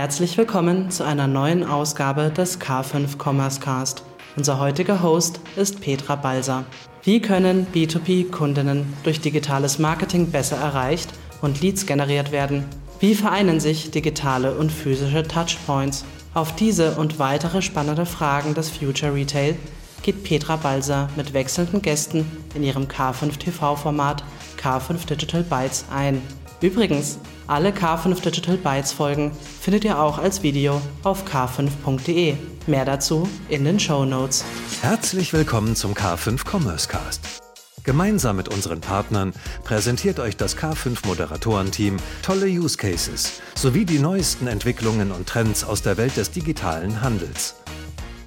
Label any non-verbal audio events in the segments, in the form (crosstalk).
Herzlich willkommen zu einer neuen Ausgabe des K5 Commerce Cast. Unser heutiger Host ist Petra Balser. Wie können B2B-Kundinnen durch digitales Marketing besser erreicht und Leads generiert werden? Wie vereinen sich digitale und physische Touchpoints? Auf diese und weitere spannende Fragen des Future Retail geht Petra Balser mit wechselnden Gästen in ihrem K5 TV-Format K5 Digital Bytes ein. Übrigens, alle K5 Digital Bytes Folgen findet ihr auch als Video auf k5.de. Mehr dazu in den Show Notes. Herzlich willkommen zum K5 Commerce Cast. Gemeinsam mit unseren Partnern präsentiert euch das K5 Moderatorenteam tolle Use Cases sowie die neuesten Entwicklungen und Trends aus der Welt des digitalen Handels.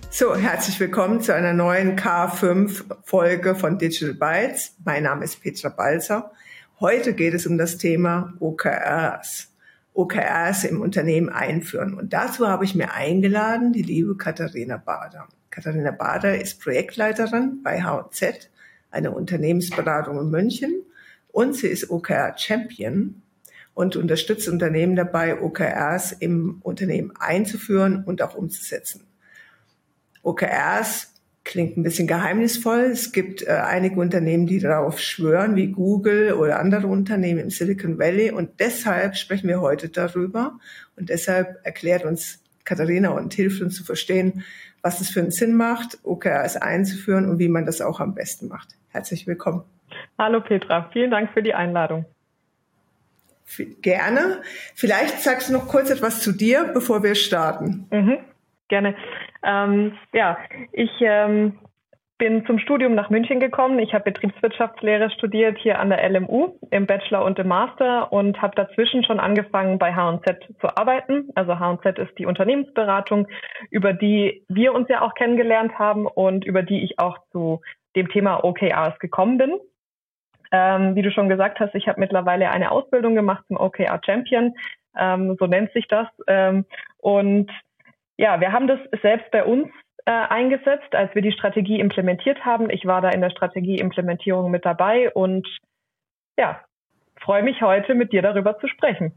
So, herzlich willkommen zu einer neuen K5 Folge von Digital Bytes. Mein Name ist Petra Balzer. Heute geht es um das Thema OKRs. OKRs im Unternehmen einführen. Und dazu habe ich mir eingeladen die liebe Katharina Bader. Katharina Bader ist Projektleiterin bei H&Z, eine Unternehmensberatung in München. Und sie ist OKR Champion und unterstützt Unternehmen dabei, OKRs im Unternehmen einzuführen und auch umzusetzen. OKRs klingt ein bisschen geheimnisvoll. Es gibt äh, einige Unternehmen, die darauf schwören, wie Google oder andere Unternehmen im Silicon Valley. Und deshalb sprechen wir heute darüber. Und deshalb erklärt uns Katharina und hilft uns zu verstehen, was es für einen Sinn macht, OKRs einzuführen und wie man das auch am besten macht. Herzlich willkommen. Hallo Petra, vielen Dank für die Einladung. Gerne. Vielleicht sagst du noch kurz etwas zu dir, bevor wir starten. Mhm, gerne. Ähm, ja, ich ähm, bin zum Studium nach München gekommen. Ich habe Betriebswirtschaftslehre studiert hier an der LMU im Bachelor und im Master und habe dazwischen schon angefangen bei H&Z zu arbeiten. Also H&Z ist die Unternehmensberatung, über die wir uns ja auch kennengelernt haben und über die ich auch zu dem Thema OKRs gekommen bin. Ähm, wie du schon gesagt hast, ich habe mittlerweile eine Ausbildung gemacht zum OKR Champion, ähm, so nennt sich das. Ähm, und ja, wir haben das selbst bei uns äh, eingesetzt, als wir die Strategie implementiert haben. Ich war da in der Strategieimplementierung mit dabei und ja, freue mich heute mit dir darüber zu sprechen.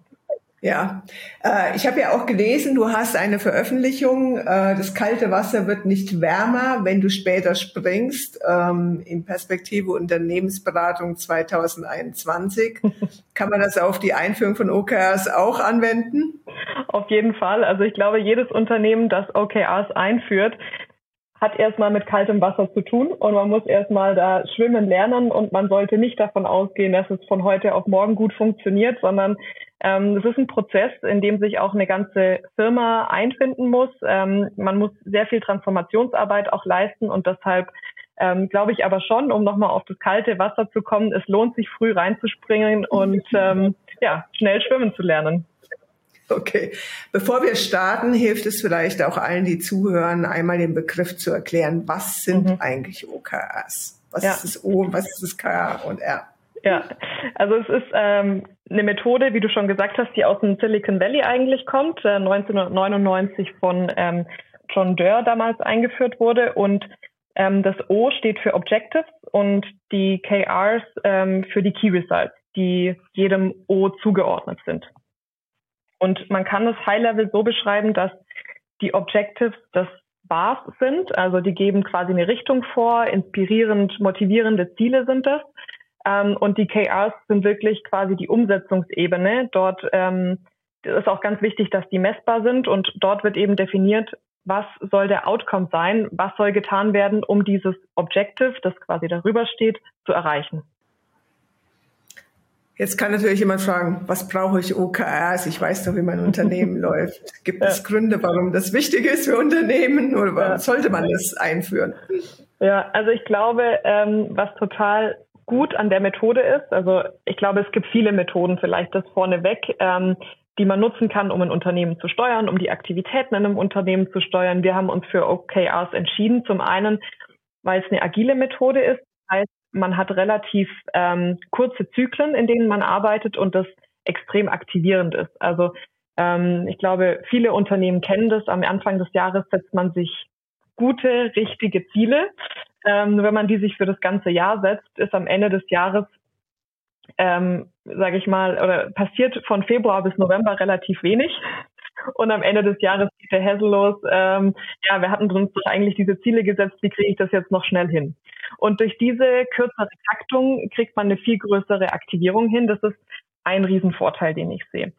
Ja, äh, ich habe ja auch gelesen, du hast eine Veröffentlichung, äh, das kalte Wasser wird nicht wärmer, wenn du später springst, ähm, in Perspektive Unternehmensberatung 2021. (laughs) Kann man das auf die Einführung von OKRs auch anwenden? Auf jeden Fall. Also ich glaube, jedes Unternehmen, das OKRs einführt, hat erstmal mit kaltem Wasser zu tun und man muss erstmal da schwimmen lernen und man sollte nicht davon ausgehen, dass es von heute auf morgen gut funktioniert, sondern es ist ein Prozess, in dem sich auch eine ganze Firma einfinden muss. Ähm, man muss sehr viel Transformationsarbeit auch leisten und deshalb ähm, glaube ich aber schon, um nochmal auf das kalte Wasser zu kommen, es lohnt sich früh reinzuspringen (laughs) und ähm, ja, schnell schwimmen zu lernen. Okay. Bevor wir starten, hilft es vielleicht auch allen, die zuhören, einmal den Begriff zu erklären. Was sind mhm. eigentlich OKRs? Was ja. ist das O, was ist das K und R? Ja, also es ist ähm, eine Methode, wie du schon gesagt hast, die aus dem Silicon Valley eigentlich kommt, äh, 1999 von ähm, John Doerr damals eingeführt wurde und ähm, das O steht für Objectives und die KRs ähm, für die Key Results, die jedem O zugeordnet sind. Und man kann es High-Level so beschreiben, dass die Objectives das Bars sind, also die geben quasi eine Richtung vor, inspirierend, motivierende Ziele sind das. Ähm, und die KRs sind wirklich quasi die Umsetzungsebene. Dort ähm, ist auch ganz wichtig, dass die messbar sind und dort wird eben definiert, was soll der Outcome sein, was soll getan werden, um dieses Objective, das quasi darüber steht, zu erreichen. Jetzt kann natürlich jemand fragen, was brauche ich OKRs? Ich weiß doch, wie mein Unternehmen (laughs) läuft. Gibt ja. es Gründe, warum das wichtig ist für Unternehmen oder warum ja. sollte man das einführen? Ja, also ich glaube, ähm, was total gut an der Methode ist, also ich glaube, es gibt viele Methoden, vielleicht das vorneweg, ähm, die man nutzen kann, um ein Unternehmen zu steuern, um die Aktivitäten in einem Unternehmen zu steuern. Wir haben uns für OKRs entschieden. Zum einen, weil es eine agile Methode ist. Das heißt, man hat relativ ähm, kurze Zyklen, in denen man arbeitet und das extrem aktivierend ist. Also ähm, ich glaube, viele Unternehmen kennen das. Am Anfang des Jahres setzt man sich gute, richtige Ziele. Ähm, wenn man die sich für das ganze Jahr setzt, ist am Ende des Jahres, ähm, sage ich mal, oder passiert von Februar bis November relativ wenig. und am Ende des Jahres geht der Hassel los. Ähm, ja, wir hatten uns doch eigentlich diese Ziele gesetzt, wie kriege ich das jetzt noch schnell hin? Und durch diese kürzere Taktung kriegt man eine viel größere Aktivierung hin. Das ist ein Riesenvorteil, den ich sehe.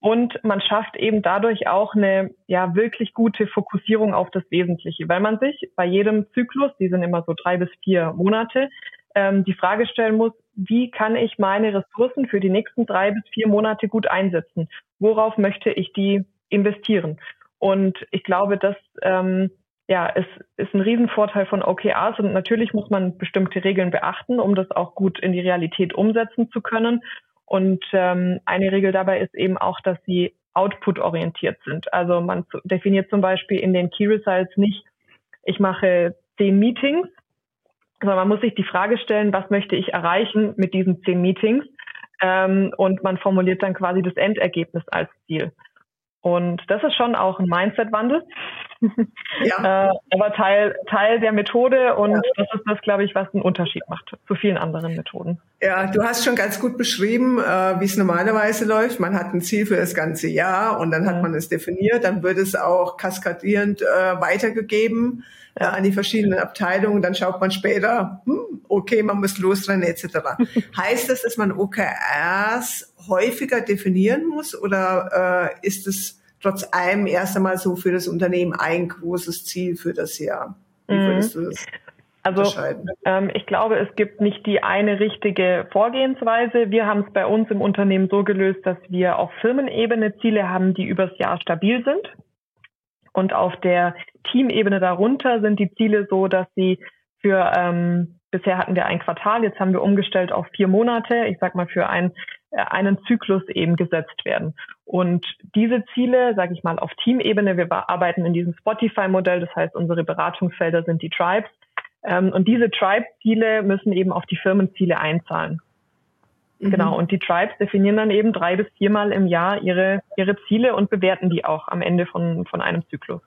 Und man schafft eben dadurch auch eine ja wirklich gute Fokussierung auf das Wesentliche, weil man sich bei jedem Zyklus, die sind immer so drei bis vier Monate, ähm, die Frage stellen muss, wie kann ich meine Ressourcen für die nächsten drei bis vier Monate gut einsetzen? Worauf möchte ich die investieren? Und ich glaube, das ähm, ja, ist, ist ein Riesenvorteil von OKRs und natürlich muss man bestimmte Regeln beachten, um das auch gut in die Realität umsetzen zu können. Und ähm, eine Regel dabei ist eben auch, dass sie output-orientiert sind. Also man definiert zum Beispiel in den Key Results nicht, ich mache zehn Meetings, sondern man muss sich die Frage stellen, was möchte ich erreichen mit diesen zehn Meetings? Ähm, und man formuliert dann quasi das Endergebnis als Ziel. Und das ist schon auch ein Mindset-Wandel. (laughs) Ja. äh, aber Teil, Teil der Methode und ja. das ist das, glaube ich, was einen Unterschied macht zu vielen anderen Methoden. Ja, du hast schon ganz gut beschrieben, äh, wie es normalerweise läuft. Man hat ein Ziel für das ganze Jahr und dann hat man es definiert, dann wird es auch kaskadierend äh, weitergegeben ja. äh, an die verschiedenen Abteilungen. Dann schaut man später, hm, okay, man muss losrennen etc. (laughs) heißt das, dass man OKRs häufiger definieren muss oder äh, ist es trotz allem erst einmal so für das Unternehmen ein großes Ziel für das Jahr. Wie mhm. würdest du das also ähm, ich glaube, es gibt nicht die eine richtige Vorgehensweise. Wir haben es bei uns im Unternehmen so gelöst, dass wir auf Firmenebene Ziele haben, die übers Jahr stabil sind. Und auf der Teamebene darunter sind die Ziele so, dass sie für ähm, bisher hatten wir ein Quartal, jetzt haben wir umgestellt auf vier Monate, ich sag mal für ein, äh, einen Zyklus eben gesetzt werden. Und diese Ziele, sage ich mal, auf Teamebene, wir arbeiten in diesem Spotify-Modell, das heißt, unsere Beratungsfelder sind die Tribes. Ähm, und diese Tribe-Ziele müssen eben auf die Firmenziele einzahlen. Mhm. Genau. Und die Tribes definieren dann eben drei bis viermal im Jahr ihre, ihre Ziele und bewerten die auch am Ende von, von einem Zyklus.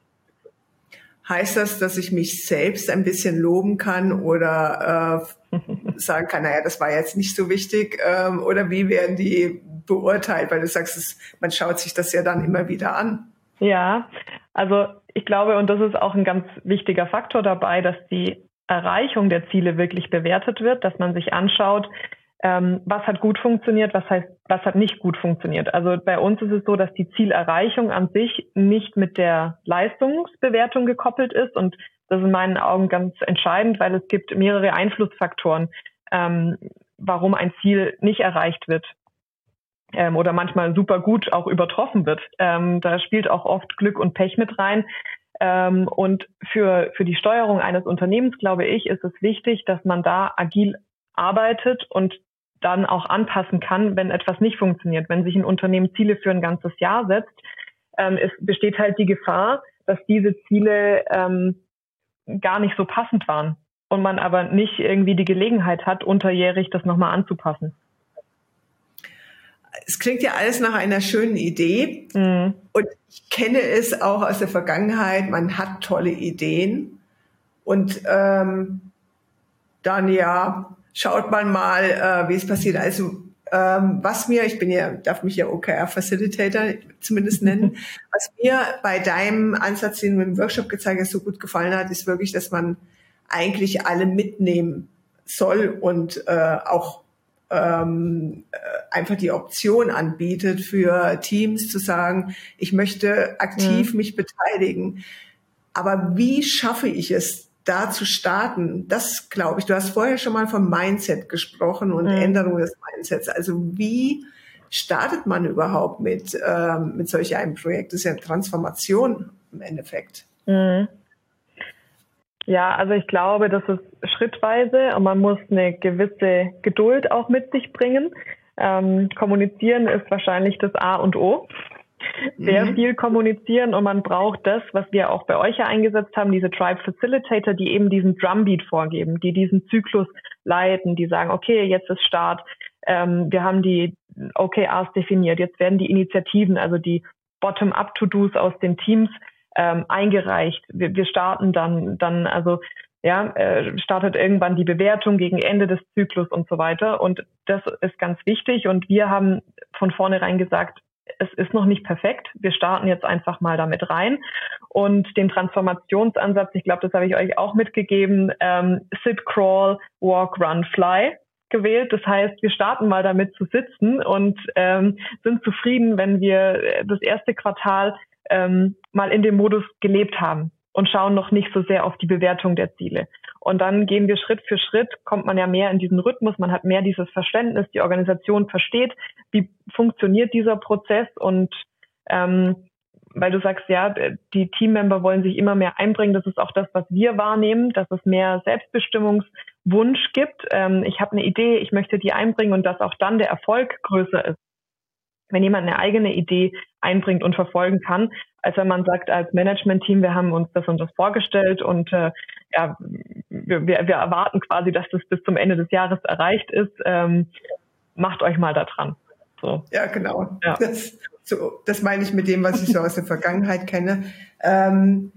Heißt das, dass ich mich selbst ein bisschen loben kann oder äh, (laughs) sagen kann, naja, das war jetzt nicht so wichtig? Ähm, oder wie werden die beurteilt? Weil du sagst, es, man schaut sich das ja dann immer wieder an. Ja, also ich glaube, und das ist auch ein ganz wichtiger Faktor dabei, dass die Erreichung der Ziele wirklich bewertet wird, dass man sich anschaut, ähm, was hat gut funktioniert, was heißt, was hat nicht gut funktioniert. Also bei uns ist es so, dass die Zielerreichung an sich nicht mit der Leistungsbewertung gekoppelt ist und das ist in meinen Augen ganz entscheidend, weil es gibt mehrere Einflussfaktoren, ähm, warum ein Ziel nicht erreicht wird ähm, oder manchmal super gut auch übertroffen wird. Ähm, da spielt auch oft Glück und Pech mit rein. Ähm, und für, für die Steuerung eines Unternehmens, glaube ich, ist es wichtig, dass man da agil arbeitet und dann auch anpassen kann, wenn etwas nicht funktioniert. Wenn sich ein Unternehmen Ziele für ein ganzes Jahr setzt, ähm, es besteht halt die Gefahr, dass diese Ziele ähm, gar nicht so passend waren und man aber nicht irgendwie die Gelegenheit hat, unterjährig das nochmal anzupassen. Es klingt ja alles nach einer schönen Idee mhm. und ich kenne es auch aus der Vergangenheit. Man hat tolle Ideen und ähm, dann ja schaut man mal, äh, wie es passiert. Also ähm, was mir, ich bin ja, darf mich ja OKR Facilitator zumindest nennen, (laughs) was mir bei deinem Ansatz, den du im Workshop gezeigt hast, so gut gefallen hat, ist wirklich, dass man eigentlich alle mitnehmen soll und äh, auch ähm, äh, einfach die Option anbietet für Teams zu sagen, ich möchte aktiv mhm. mich beteiligen. Aber wie schaffe ich es, da zu starten, das glaube ich, du hast vorher schon mal vom Mindset gesprochen und mhm. Änderung des Mindsets. Also wie startet man überhaupt mit, ähm, mit solch einem Projekt? Das ist ja eine Transformation im Endeffekt. Mhm. Ja, also ich glaube, das ist schrittweise und man muss eine gewisse Geduld auch mit sich bringen. Ähm, kommunizieren ist wahrscheinlich das A und O sehr mhm. viel kommunizieren und man braucht das, was wir auch bei euch ja eingesetzt haben, diese Tribe Facilitator, die eben diesen Drumbeat vorgeben, die diesen Zyklus leiten, die sagen, okay, jetzt ist Start, ähm, wir haben die OKRs definiert, jetzt werden die Initiativen, also die Bottom-up-To-Dos aus den Teams ähm, eingereicht. Wir, wir starten dann, dann also ja, äh, startet irgendwann die Bewertung gegen Ende des Zyklus und so weiter. Und das ist ganz wichtig. Und wir haben von vornherein gesagt, es ist noch nicht perfekt. Wir starten jetzt einfach mal damit rein. Und den Transformationsansatz, ich glaube, das habe ich euch auch mitgegeben, ähm, Sit, Crawl, Walk, Run, Fly gewählt. Das heißt, wir starten mal damit zu sitzen und ähm, sind zufrieden, wenn wir das erste Quartal ähm, mal in dem Modus gelebt haben und schauen noch nicht so sehr auf die Bewertung der Ziele. Und dann gehen wir Schritt für Schritt, kommt man ja mehr in diesen Rhythmus, man hat mehr dieses Verständnis, die Organisation versteht, wie funktioniert dieser Prozess und ähm, weil du sagst, ja, die Teammember wollen sich immer mehr einbringen. Das ist auch das, was wir wahrnehmen, dass es mehr Selbstbestimmungswunsch gibt. Ähm, ich habe eine Idee, ich möchte die einbringen und dass auch dann der Erfolg größer ist wenn jemand eine eigene Idee einbringt und verfolgen kann, als wenn man sagt als Management-Team, wir haben uns das und das vorgestellt und äh, ja, wir, wir, wir erwarten quasi, dass das bis zum Ende des Jahres erreicht ist. Ähm, macht euch mal da dran. So. Ja, genau. Ja. Das, so, das meine ich mit dem, was ich so aus der (laughs) Vergangenheit kenne. Ähm,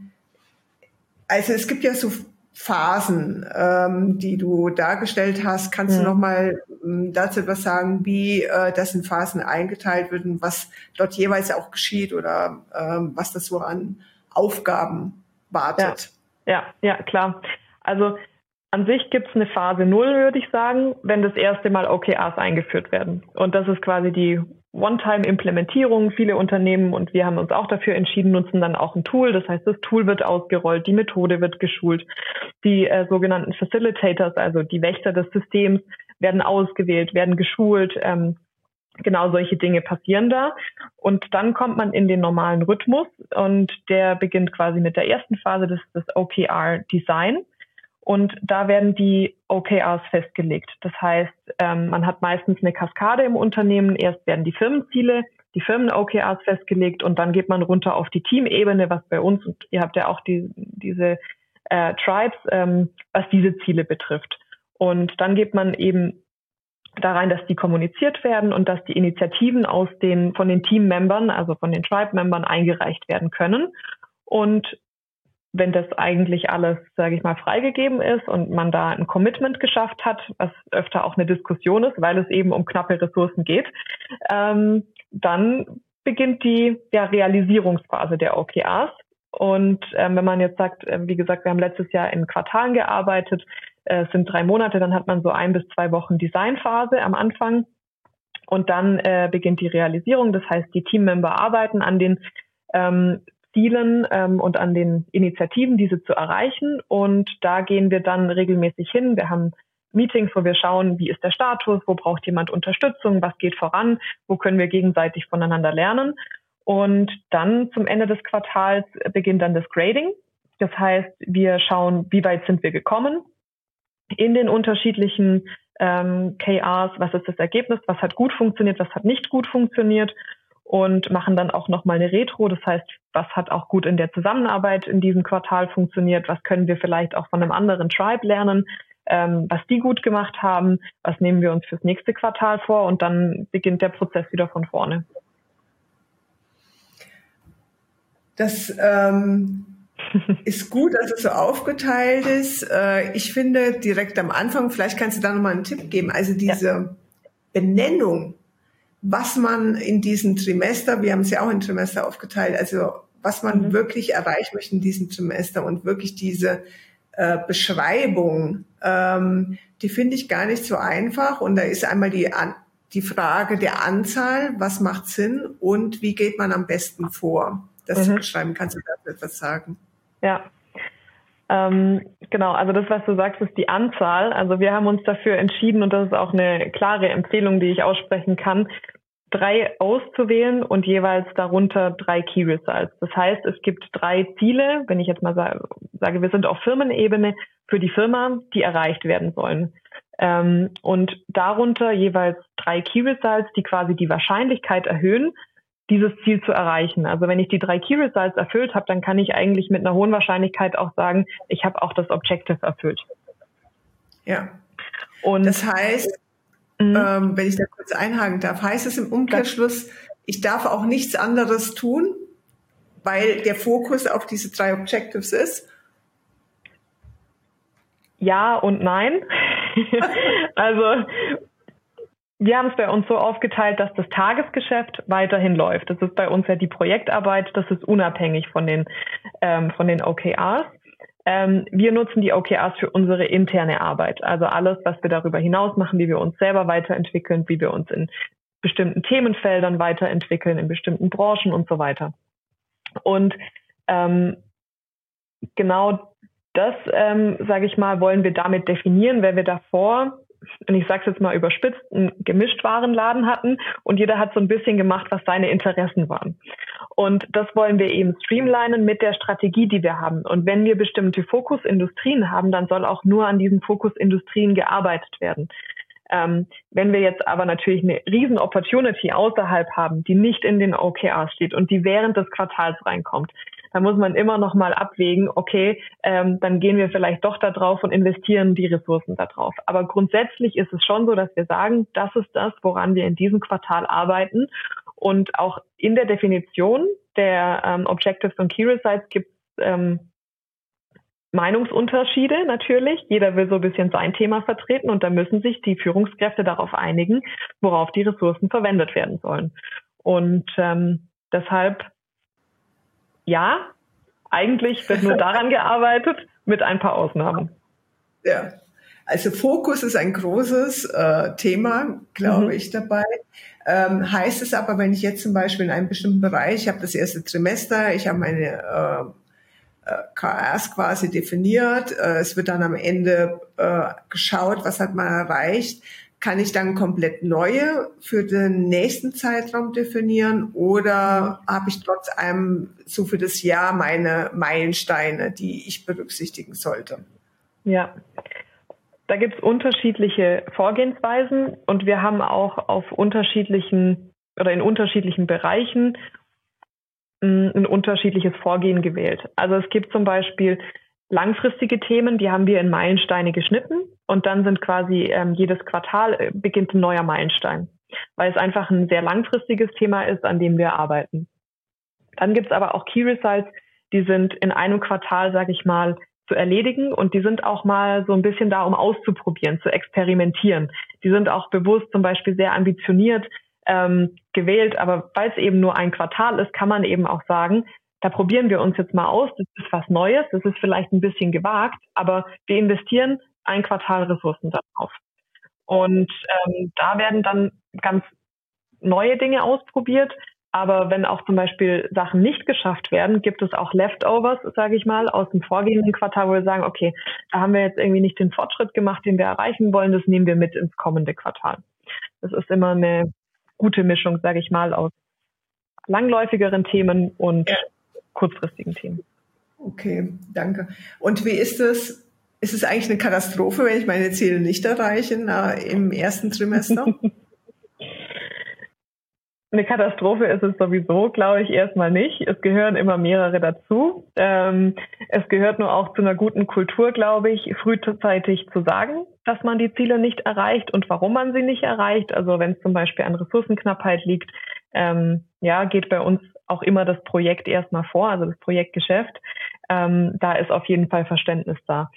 also es gibt ja so Phasen, ähm, die du dargestellt hast. Kannst ja. du noch mal ähm, dazu etwas sagen, wie äh, das in Phasen eingeteilt wird und was dort jeweils auch geschieht oder ähm, was das so an Aufgaben wartet? Ja, ja, ja klar. Also an sich gibt es eine Phase Null, würde ich sagen, wenn das erste Mal OKRs eingeführt werden. Und das ist quasi die One-Time-Implementierung. Viele Unternehmen und wir haben uns auch dafür entschieden, nutzen dann auch ein Tool. Das heißt, das Tool wird ausgerollt, die Methode wird geschult, die äh, sogenannten Facilitators, also die Wächter des Systems, werden ausgewählt, werden geschult. Ähm, genau solche Dinge passieren da. Und dann kommt man in den normalen Rhythmus und der beginnt quasi mit der ersten Phase des, des OKR Design. Und da werden die OKRs festgelegt. Das heißt, ähm, man hat meistens eine Kaskade im Unternehmen. Erst werden die Firmenziele, die Firmen-OKRs festgelegt und dann geht man runter auf die Teamebene, was bei uns, und ihr habt ja auch die, diese äh, Tribes, ähm, was diese Ziele betrifft. Und dann geht man eben da rein, dass die kommuniziert werden und dass die Initiativen aus den, von den Team-Membern, also von den Tribe-Membern eingereicht werden können. Und wenn das eigentlich alles, sage ich mal, freigegeben ist und man da ein Commitment geschafft hat, was öfter auch eine Diskussion ist, weil es eben um knappe Ressourcen geht, ähm, dann beginnt die ja, Realisierungsphase der OKRs. Und ähm, wenn man jetzt sagt, äh, wie gesagt, wir haben letztes Jahr in Quartalen gearbeitet, äh, sind drei Monate, dann hat man so ein bis zwei Wochen Designphase am Anfang. Und dann äh, beginnt die Realisierung. Das heißt, die Teammember arbeiten an den ähm, Zielen ähm, und an den Initiativen, diese zu erreichen. Und da gehen wir dann regelmäßig hin. Wir haben Meetings, wo wir schauen, wie ist der Status, wo braucht jemand Unterstützung, was geht voran, wo können wir gegenseitig voneinander lernen. Und dann zum Ende des Quartals beginnt dann das Grading. Das heißt, wir schauen, wie weit sind wir gekommen in den unterschiedlichen ähm, KRs, was ist das Ergebnis, was hat gut funktioniert, was hat nicht gut funktioniert und machen dann auch nochmal eine Retro. Das heißt, was hat auch gut in der Zusammenarbeit in diesem Quartal funktioniert? Was können wir vielleicht auch von einem anderen Tribe lernen? Ähm, was die gut gemacht haben? Was nehmen wir uns fürs nächste Quartal vor? Und dann beginnt der Prozess wieder von vorne. Das ähm, (laughs) ist gut, dass es so aufgeteilt ist. Äh, ich finde direkt am Anfang, vielleicht kannst du da nochmal einen Tipp geben, also diese ja. Benennung was man in diesem Trimester, wir haben es ja auch in Trimester aufgeteilt, also was man mhm. wirklich erreichen möchte in diesem Trimester und wirklich diese äh, Beschreibung, ähm, die finde ich gar nicht so einfach. Und da ist einmal die, an, die Frage der Anzahl, was macht Sinn und wie geht man am besten vor, das mhm. zu beschreiben. Kannst du dazu etwas sagen? Ja, ähm, genau, also das, was du sagst, ist die Anzahl. Also wir haben uns dafür entschieden, und das ist auch eine klare Empfehlung, die ich aussprechen kann, drei auszuwählen und jeweils darunter drei Key Results. Das heißt, es gibt drei Ziele, wenn ich jetzt mal sage, wir sind auf Firmenebene für die Firma, die erreicht werden sollen. Ähm, und darunter jeweils drei Key Results, die quasi die Wahrscheinlichkeit erhöhen, dieses Ziel zu erreichen. Also wenn ich die drei Key Results erfüllt habe, dann kann ich eigentlich mit einer hohen Wahrscheinlichkeit auch sagen, ich habe auch das Objective erfüllt. Ja. Und das heißt, mhm. ähm, wenn ich da kurz einhaken darf, heißt es im Umkehrschluss, ich darf auch nichts anderes tun, weil der Fokus auf diese drei Objectives ist? Ja und nein. (laughs) also wir haben es bei uns so aufgeteilt, dass das Tagesgeschäft weiterhin läuft. Das ist bei uns ja die Projektarbeit, das ist unabhängig von den, ähm, von den OKRs. Ähm, wir nutzen die OKRs für unsere interne Arbeit. Also alles, was wir darüber hinaus machen, wie wir uns selber weiterentwickeln, wie wir uns in bestimmten Themenfeldern weiterentwickeln, in bestimmten Branchen und so weiter. Und ähm, genau das, ähm, sage ich mal, wollen wir damit definieren, weil wir davor und ich sage es jetzt mal überspitzt, einen Gemischtwarenladen hatten und jeder hat so ein bisschen gemacht, was seine Interessen waren. Und das wollen wir eben streamlinen mit der Strategie, die wir haben. Und wenn wir bestimmte Fokusindustrien haben, dann soll auch nur an diesen Fokusindustrien gearbeitet werden. Ähm, wenn wir jetzt aber natürlich eine riesen Opportunity außerhalb haben, die nicht in den OKRs steht und die während des Quartals reinkommt, da muss man immer noch mal abwägen, okay, ähm, dann gehen wir vielleicht doch da drauf und investieren die Ressourcen da drauf. Aber grundsätzlich ist es schon so, dass wir sagen, das ist das, woran wir in diesem Quartal arbeiten. Und auch in der Definition der ähm, Objectives und Key Results gibt es ähm, Meinungsunterschiede natürlich. Jeder will so ein bisschen sein Thema vertreten und da müssen sich die Führungskräfte darauf einigen, worauf die Ressourcen verwendet werden sollen. Und ähm, deshalb ja, eigentlich wird nur daran gearbeitet, mit ein paar Ausnahmen. Ja, also Fokus ist ein großes äh, Thema, glaube mhm. ich, dabei. Ähm, heißt es aber, wenn ich jetzt zum Beispiel in einem bestimmten Bereich, ich habe das erste Trimester, ich habe meine äh, äh KRs quasi definiert, äh, es wird dann am Ende äh, geschaut, was hat man erreicht, kann ich dann komplett neue für den nächsten Zeitraum definieren oder mhm. habe ich trotz allem so für das Jahr meine Meilensteine, die ich berücksichtigen sollte? Ja, da gibt es unterschiedliche Vorgehensweisen und wir haben auch auf unterschiedlichen oder in unterschiedlichen Bereichen mm, ein unterschiedliches Vorgehen gewählt. Also es gibt zum Beispiel langfristige Themen, die haben wir in Meilensteine geschnitten und dann sind quasi ähm, jedes Quartal äh, beginnt ein neuer Meilenstein, weil es einfach ein sehr langfristiges Thema ist, an dem wir arbeiten. Dann gibt es aber auch Key Results, die sind in einem Quartal, sage ich mal, zu erledigen und die sind auch mal so ein bisschen da, um auszuprobieren, zu experimentieren. Die sind auch bewusst zum Beispiel sehr ambitioniert ähm, gewählt, aber weil es eben nur ein Quartal ist, kann man eben auch sagen, da probieren wir uns jetzt mal aus, das ist was Neues, das ist vielleicht ein bisschen gewagt, aber wir investieren ein Quartal Ressourcen darauf. Und ähm, da werden dann ganz neue Dinge ausprobiert. Aber wenn auch zum Beispiel Sachen nicht geschafft werden, gibt es auch Leftovers, sage ich mal, aus dem vorgehenden Quartal, wo wir sagen, okay, da haben wir jetzt irgendwie nicht den Fortschritt gemacht, den wir erreichen wollen, das nehmen wir mit ins kommende Quartal. Das ist immer eine gute Mischung, sage ich mal, aus langläufigeren Themen und. Kurzfristigen Themen. Okay, danke. Und wie ist es ist es eigentlich eine Katastrophe, wenn ich meine Ziele nicht erreiche na, im ersten Trimester? (laughs) Eine Katastrophe ist es sowieso, glaube ich, erstmal nicht. Es gehören immer mehrere dazu. Ähm, es gehört nur auch zu einer guten Kultur, glaube ich, frühzeitig zu sagen, dass man die Ziele nicht erreicht und warum man sie nicht erreicht. Also wenn es zum Beispiel an Ressourcenknappheit liegt, ähm, ja, geht bei uns auch immer das Projekt erstmal vor, also das Projektgeschäft. Ähm, da ist auf jeden Fall Verständnis da.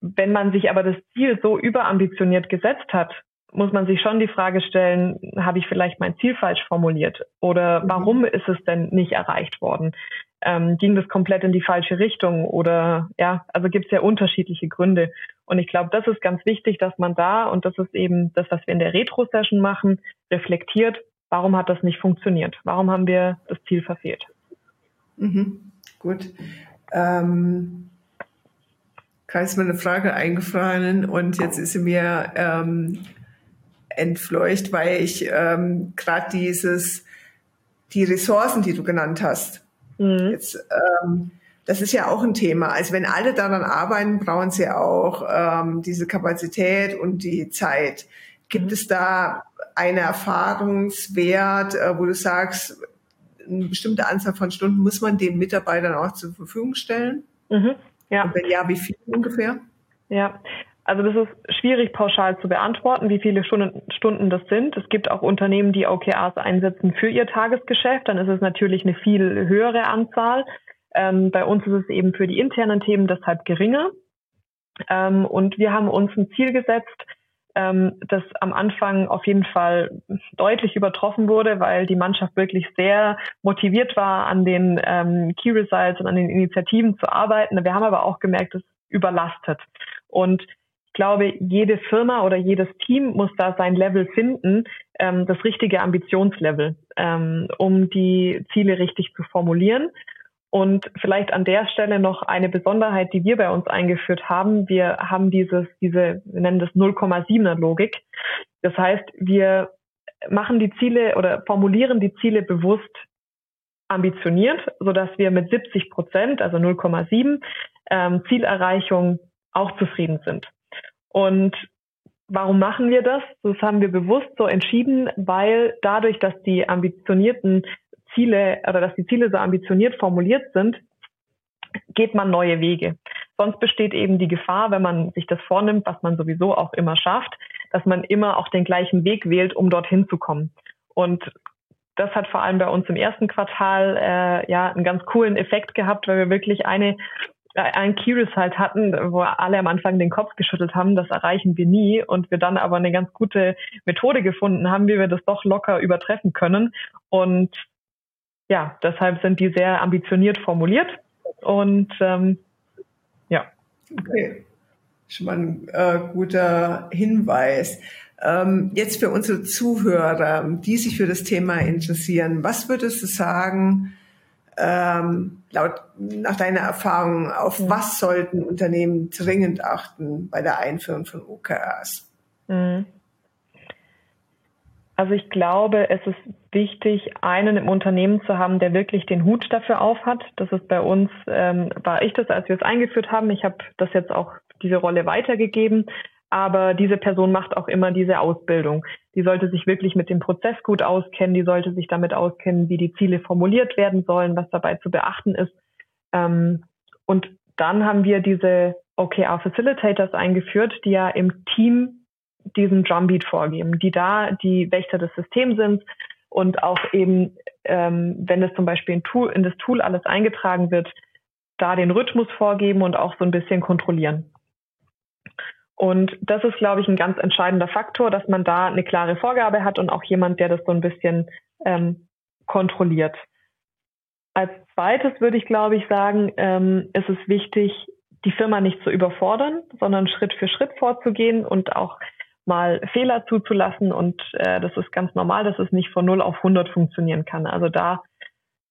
Wenn man sich aber das Ziel so überambitioniert gesetzt hat, muss man sich schon die Frage stellen, habe ich vielleicht mein Ziel falsch formuliert? Oder mhm. warum ist es denn nicht erreicht worden? Ähm, ging das komplett in die falsche Richtung? Oder ja, also gibt es ja unterschiedliche Gründe. Und ich glaube, das ist ganz wichtig, dass man da, und das ist eben das, was wir in der Retro-Session machen, reflektiert, warum hat das nicht funktioniert? Warum haben wir Ziel verfehlt? Mhm. Gut. Ähm gerade ist mir eine Frage eingefallen und jetzt ist sie mir ähm, entfleucht, weil ich ähm, gerade dieses, die Ressourcen, die du genannt hast, mhm. jetzt, ähm, das ist ja auch ein Thema. Also wenn alle daran arbeiten, brauchen sie auch ähm, diese Kapazität und die Zeit. Gibt mhm. es da einen Erfahrungswert, äh, wo du sagst, eine bestimmte Anzahl von Stunden muss man den Mitarbeitern auch zur Verfügung stellen? Mhm. Ja. Und wenn ja, wie viel ungefähr? Ja, also das ist schwierig pauschal zu beantworten, wie viele Stunden, Stunden das sind. Es gibt auch Unternehmen, die OKRs einsetzen für ihr Tagesgeschäft. Dann ist es natürlich eine viel höhere Anzahl. Ähm, bei uns ist es eben für die internen Themen deshalb geringer. Ähm, und wir haben uns ein Ziel gesetzt, ähm, das am Anfang auf jeden Fall deutlich übertroffen wurde, weil die Mannschaft wirklich sehr motiviert war, an den ähm, Key Results und an den Initiativen zu arbeiten. Wir haben aber auch gemerkt, es überlastet. Und ich glaube, jede Firma oder jedes Team muss da sein Level finden, ähm, das richtige Ambitionslevel, ähm, um die Ziele richtig zu formulieren. Und vielleicht an der Stelle noch eine Besonderheit, die wir bei uns eingeführt haben. Wir haben dieses, diese, wir nennen das 0,7er Logik. Das heißt, wir machen die Ziele oder formulieren die Ziele bewusst ambitioniert, so dass wir mit 70 Prozent, also 0,7 ähm, Zielerreichung auch zufrieden sind. Und warum machen wir das? Das haben wir bewusst so entschieden, weil dadurch, dass die ambitionierten Ziele oder dass die Ziele so ambitioniert formuliert sind, geht man neue Wege. Sonst besteht eben die Gefahr, wenn man sich das vornimmt, was man sowieso auch immer schafft, dass man immer auch den gleichen Weg wählt, um dorthin zu kommen. Und das hat vor allem bei uns im ersten Quartal äh, ja einen ganz coolen Effekt gehabt, weil wir wirklich eine ein Key Result hatten, wo alle am Anfang den Kopf geschüttelt haben, das erreichen wir nie und wir dann aber eine ganz gute Methode gefunden haben, wie wir das doch locker übertreffen können. Und ja, deshalb sind die sehr ambitioniert formuliert und ähm, ja. Okay, schon mal ein äh, guter Hinweis. Ähm, jetzt für unsere Zuhörer, die sich für das Thema interessieren, was würdest du sagen, ähm, laut nach deiner Erfahrung, auf was sollten Unternehmen dringend achten bei der Einführung von OKRs? Mhm. Also ich glaube, es ist wichtig, einen im Unternehmen zu haben, der wirklich den Hut dafür aufhat. Das ist bei uns, ähm, war ich das, als wir es eingeführt haben. Ich habe das jetzt auch diese Rolle weitergegeben. Aber diese Person macht auch immer diese Ausbildung. Die sollte sich wirklich mit dem Prozess gut auskennen. Die sollte sich damit auskennen, wie die Ziele formuliert werden sollen, was dabei zu beachten ist. Ähm, und dann haben wir diese OKR Facilitators eingeführt, die ja im Team diesen Drumbeat vorgeben, die da die Wächter des Systems sind und auch eben, ähm, wenn es zum Beispiel in, Tool, in das Tool alles eingetragen wird, da den Rhythmus vorgeben und auch so ein bisschen kontrollieren. Und das ist, glaube ich, ein ganz entscheidender Faktor, dass man da eine klare Vorgabe hat und auch jemand, der das so ein bisschen ähm, kontrolliert. Als zweites würde ich, glaube ich, sagen, ähm, ist es wichtig, die Firma nicht zu überfordern, sondern Schritt für Schritt vorzugehen und auch mal Fehler zuzulassen. Und äh, das ist ganz normal, dass es nicht von 0 auf 100 funktionieren kann. Also da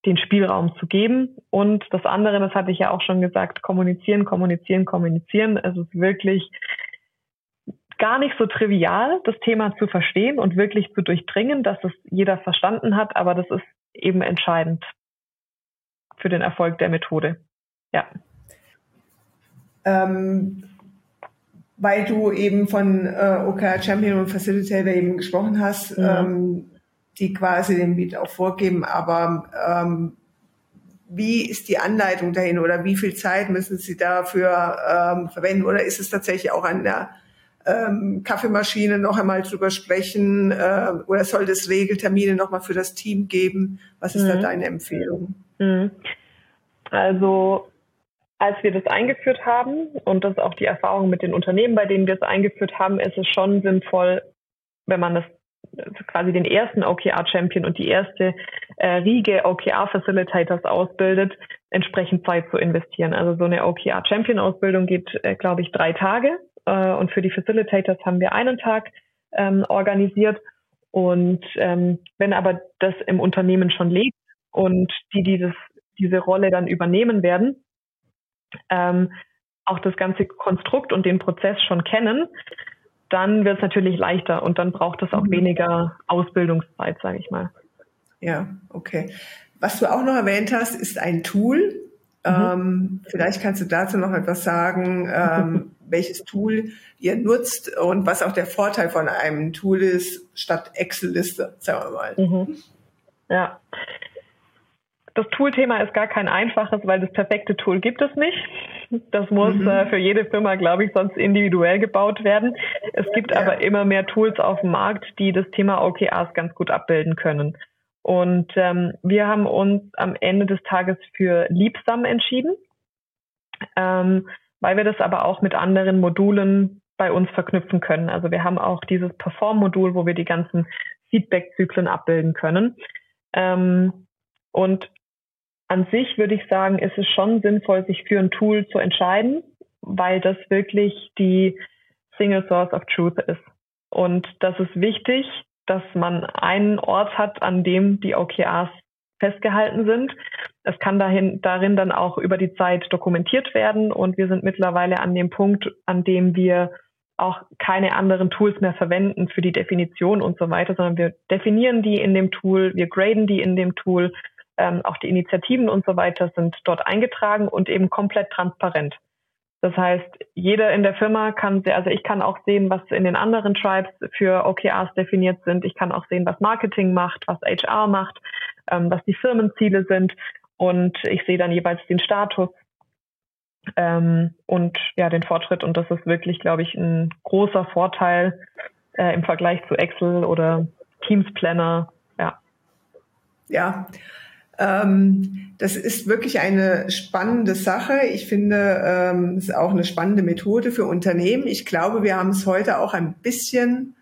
den Spielraum zu geben. Und das andere, das hatte ich ja auch schon gesagt, kommunizieren, kommunizieren, kommunizieren. Es ist wirklich gar nicht so trivial, das Thema zu verstehen und wirklich zu durchdringen, dass es jeder verstanden hat, aber das ist eben entscheidend für den Erfolg der Methode. Ja. Ähm, weil du eben von äh, OKR Champion und Facilitator eben gesprochen hast, mhm. ähm, die quasi den Beat auch vorgeben, aber ähm, wie ist die Anleitung dahin oder wie viel Zeit müssen Sie dafür ähm, verwenden oder ist es tatsächlich auch an der ähm, Kaffeemaschine noch einmal drüber sprechen äh, oder soll es Regeltermine noch mal für das Team geben? Was ist mhm. da deine Empfehlung? Mhm. Also als wir das eingeführt haben und das ist auch die Erfahrung mit den Unternehmen, bei denen wir es eingeführt haben, ist es schon sinnvoll, wenn man das quasi den ersten OKR Champion und die erste äh, Riege OKR Facilitators ausbildet, entsprechend Zeit zu investieren. Also so eine OKR Champion Ausbildung geht, äh, glaube ich, drei Tage äh, und für die Facilitators haben wir einen Tag ähm, organisiert. Und ähm, wenn aber das im Unternehmen schon lebt und die dieses, diese Rolle dann übernehmen werden, ähm, auch das ganze Konstrukt und den Prozess schon kennen, dann wird es natürlich leichter und dann braucht es auch mhm. weniger Ausbildungszeit, sage ich mal. Ja, okay. Was du auch noch erwähnt hast, ist ein Tool. Mhm. Ähm, vielleicht kannst du dazu noch etwas sagen. Ähm, (laughs) welches Tool ihr nutzt und was auch der Vorteil von einem Tool ist, statt Excel-Liste, sagen wir mal. Mhm. Ja. Das Tool-Thema ist gar kein einfaches, weil das perfekte Tool gibt es nicht. Das muss mhm. äh, für jede Firma, glaube ich, sonst individuell gebaut werden. Es gibt ja. aber immer mehr Tools auf dem Markt, die das Thema OKRs ganz gut abbilden können. Und ähm, wir haben uns am Ende des Tages für Liebsam entschieden. Ähm, weil wir das aber auch mit anderen Modulen bei uns verknüpfen können. Also wir haben auch dieses Perform-Modul, wo wir die ganzen Feedback-Zyklen abbilden können. Ähm, und an sich würde ich sagen, ist es schon sinnvoll, sich für ein Tool zu entscheiden, weil das wirklich die Single Source of Truth ist. Und das ist wichtig, dass man einen Ort hat, an dem die OKRs festgehalten sind. Es kann dahin, darin dann auch über die Zeit dokumentiert werden und wir sind mittlerweile an dem Punkt, an dem wir auch keine anderen Tools mehr verwenden für die Definition und so weiter, sondern wir definieren die in dem Tool, wir graden die in dem Tool, ähm, auch die Initiativen und so weiter sind dort eingetragen und eben komplett transparent. Das heißt, jeder in der Firma kann, also ich kann auch sehen, was in den anderen Tribes für OKRs definiert sind. Ich kann auch sehen, was Marketing macht, was HR macht, ähm, was die Firmenziele sind. Und ich sehe dann jeweils den Status ähm, und ja, den Fortschritt. Und das ist wirklich, glaube ich, ein großer Vorteil äh, im Vergleich zu Excel oder Teams Planner. Ja. Ja, ähm, das ist wirklich eine spannende Sache. Ich finde, ähm, es ist auch eine spannende Methode für Unternehmen. Ich glaube, wir haben es heute auch ein bisschen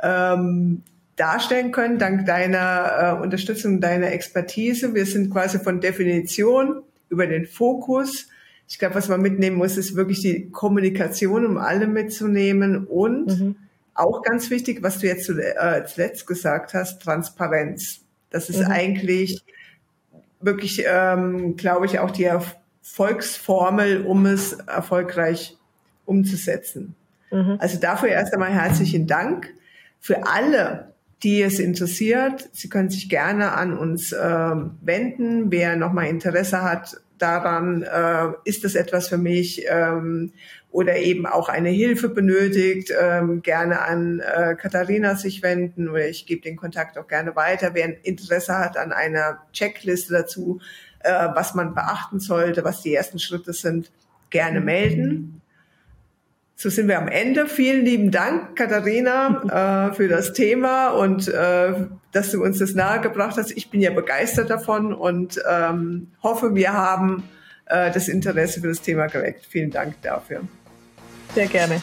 ähm, darstellen können, dank deiner äh, Unterstützung, deiner Expertise. Wir sind quasi von Definition über den Fokus. Ich glaube, was man mitnehmen muss, ist wirklich die Kommunikation, um alle mitzunehmen und mhm. auch ganz wichtig, was du jetzt äh, zuletzt gesagt hast, Transparenz. Das ist mhm. eigentlich wirklich, ähm, glaube ich, auch die Erfolgsformel, um es erfolgreich umzusetzen. Mhm. Also dafür erst einmal herzlichen Dank. Für alle, die es interessiert, Sie können sich gerne an uns äh, wenden. Wer nochmal Interesse hat daran, äh, ist das etwas für mich ähm, oder eben auch eine Hilfe benötigt, ähm, gerne an äh, Katharina sich wenden oder ich gebe den Kontakt auch gerne weiter. Wer Interesse hat an einer Checkliste dazu, äh, was man beachten sollte, was die ersten Schritte sind, gerne melden. So sind wir am Ende. Vielen lieben Dank, Katharina, (laughs) äh, für das Thema und äh, dass du uns das nahegebracht hast. Ich bin ja begeistert davon und ähm, hoffe, wir haben äh, das Interesse für das Thema geweckt. Vielen Dank dafür. Sehr gerne.